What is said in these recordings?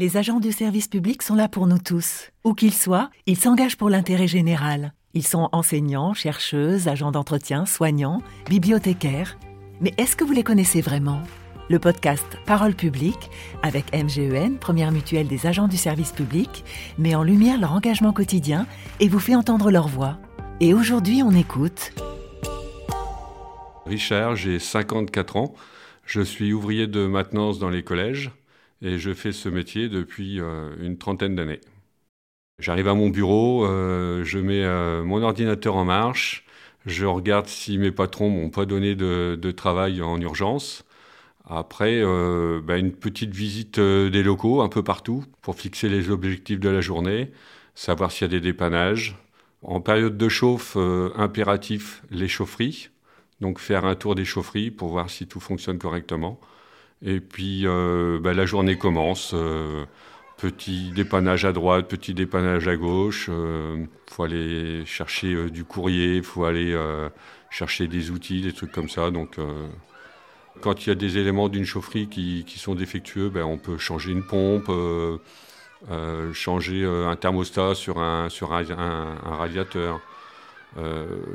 Les agents du service public sont là pour nous tous. Où qu'ils soient, ils s'engagent pour l'intérêt général. Ils sont enseignants, chercheuses, agents d'entretien, soignants, bibliothécaires. Mais est-ce que vous les connaissez vraiment? Le podcast Parole publique, avec MGEN, première mutuelle des agents du service public, met en lumière leur engagement quotidien et vous fait entendre leur voix. Et aujourd'hui, on écoute. Richard, j'ai 54 ans. Je suis ouvrier de maintenance dans les collèges et je fais ce métier depuis euh, une trentaine d'années. J'arrive à mon bureau, euh, je mets euh, mon ordinateur en marche, je regarde si mes patrons m'ont pas donné de, travail en urgence. Après, bah, une petite visite des locaux un peu partout pour fixer les objectifs de la journée, savoir s'il y a des dépannages. En période de chauffe, impératif les chaufferies, donc faire un tour des chaufferies pour voir si tout fonctionne correctement. Et puis euh, bah, la journée commence. Euh, petit dépannage à droite, petit dépannage à gauche. Il euh, faut aller chercher du courrier, il faut aller chercher des outils, des trucs comme ça. Donc quand il y a des éléments d'une chaufferie qui, sont défectueux, ben, on peut changer une pompe, changer un thermostat sur un, sur un, radiateur,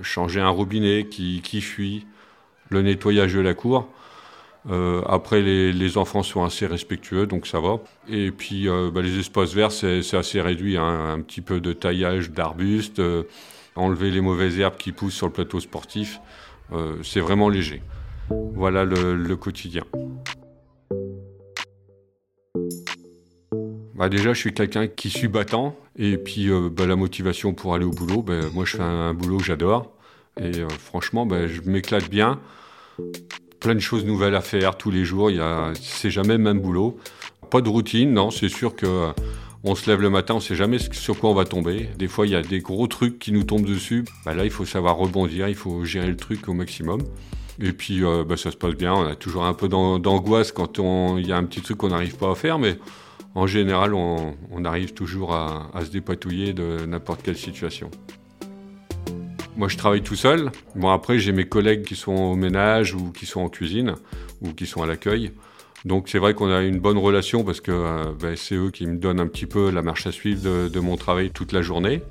changer un robinet qui, qui fuit, le nettoyage de la cour. Euh, après, les, enfants sont assez respectueux, donc ça va. Et puis, euh, bah, les espaces verts, c'est assez réduit. Hein. Un petit peu de taillage d'arbustes, euh, enlever les mauvaises herbes qui poussent sur le plateau sportif. c'est vraiment léger. Voilà le, quotidien. Bah déjà, je suis quelqu'un qui suis battant. Et puis, bah, la motivation pour aller au boulot, bah, moi, je fais un, boulot que j'adore. Et franchement, je m'éclate bien plein de choses nouvelles à faire tous les jours. C'est jamais le même boulot. Pas de routine, non. C'est sûr que euh, on se lève le matin, on sait jamais sur quoi on va tomber. Des fois, il y a des gros trucs qui nous tombent dessus. Bah là, il faut savoir rebondir, il faut gérer le truc au maximum. Et puis, euh, bah, ça se passe bien. On a toujours un peu d'angoisse quand il y a un petit truc qu'on n'arrive pas à faire, mais en général, on, arrive toujours à se dépatouiller de n'importe quelle situation. Moi, je travaille tout seul. Bon, après, j'ai mes collègues qui sont au ménage ou qui sont en cuisine ou qui sont à l'accueil. Donc, c'est vrai qu'on a une bonne relation parce que euh, ben, c'est eux qui me donnent un petit peu la marche à suivre de, mon travail toute la journée.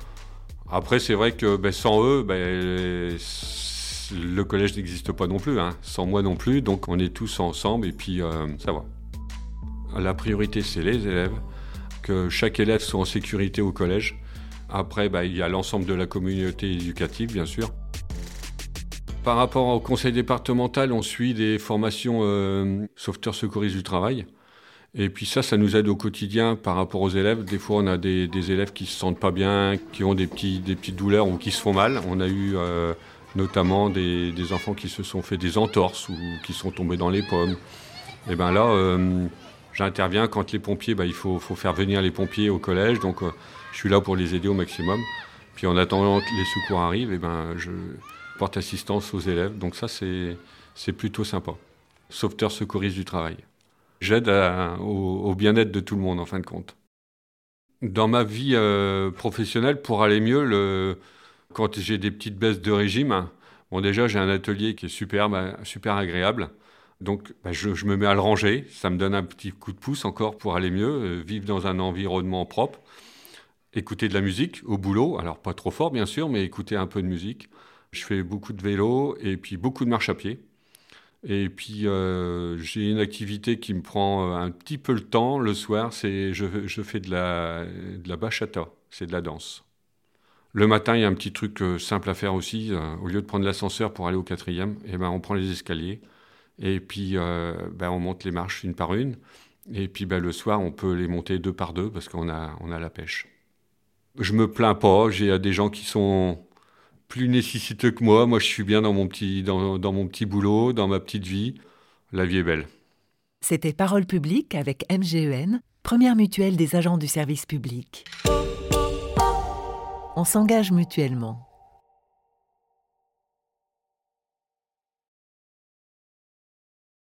Après, c'est vrai que ben, sans eux, ben, le collège n'existe pas non plus. Hein. Sans moi non plus. Donc, on est tous ensemble et puis euh, ça va. La priorité, c'est les élèves. Que chaque élève soit en sécurité au collège. Après, bah, il y a l'ensemble de la communauté éducative, bien sûr. Par rapport au conseil départemental, on suit des formations euh, sauveteurs secouristes du travail. Et puis ça, ça nous aide au quotidien par rapport aux élèves. Des fois, on a des, élèves qui se sentent pas bien, qui ont des petites douleurs ou qui se font mal. On a eu euh, notamment des, enfants qui se sont fait des entorses ou qui sont tombés dans les pommes. Et bien là, euh, j'interviens quand les pompiers, bah, il faut, faire venir les pompiers au collège. Donc je suis là pour les aider au maximum. Puis en attendant que les secours arrivent, et eh ben, je porte assistance aux élèves. Donc ça, c'est plutôt sympa. Sauveteur secouriste du travail. J'aide au, bien-être de tout le monde, en fin de compte. Dans ma vie euh, professionnelle, pour aller mieux, quand j'ai des petites baisses de régime, bon déjà j'ai un atelier qui est super, bah, super agréable. Donc bah, je, me mets à le ranger, ça me donne un petit coup de pouce encore pour aller mieux, euh, vivre dans un environnement propre écouter de la musique au boulot, alors pas trop fort bien sûr, mais écouter un peu de musique. Je fais beaucoup de vélo et puis beaucoup de marche à pied. Et puis euh, j'ai une activité qui me prend euh, un petit peu le temps le soir, c'est je, je, fais de la, bachata, c'est de la danse. Le matin, il y a un petit truc simple à faire aussi. au lieu de prendre l'ascenseur pour aller au quatrième, eh ben, on prend les escaliers. Et puis ben, on monte les marches une par une. Et puis ben, le soir, on peut les monter deux par deux parce qu'on a, on a la pêche. Je me plains pas. J'ai des gens qui sont plus nécessiteux que moi. Moi, je suis bien dans mon petit, dans, dans mon petit boulot, dans ma petite vie. La vie est belle. C'était Parole publique avec MGEN, première mutuelle des agents du service public. On s'engage mutuellement.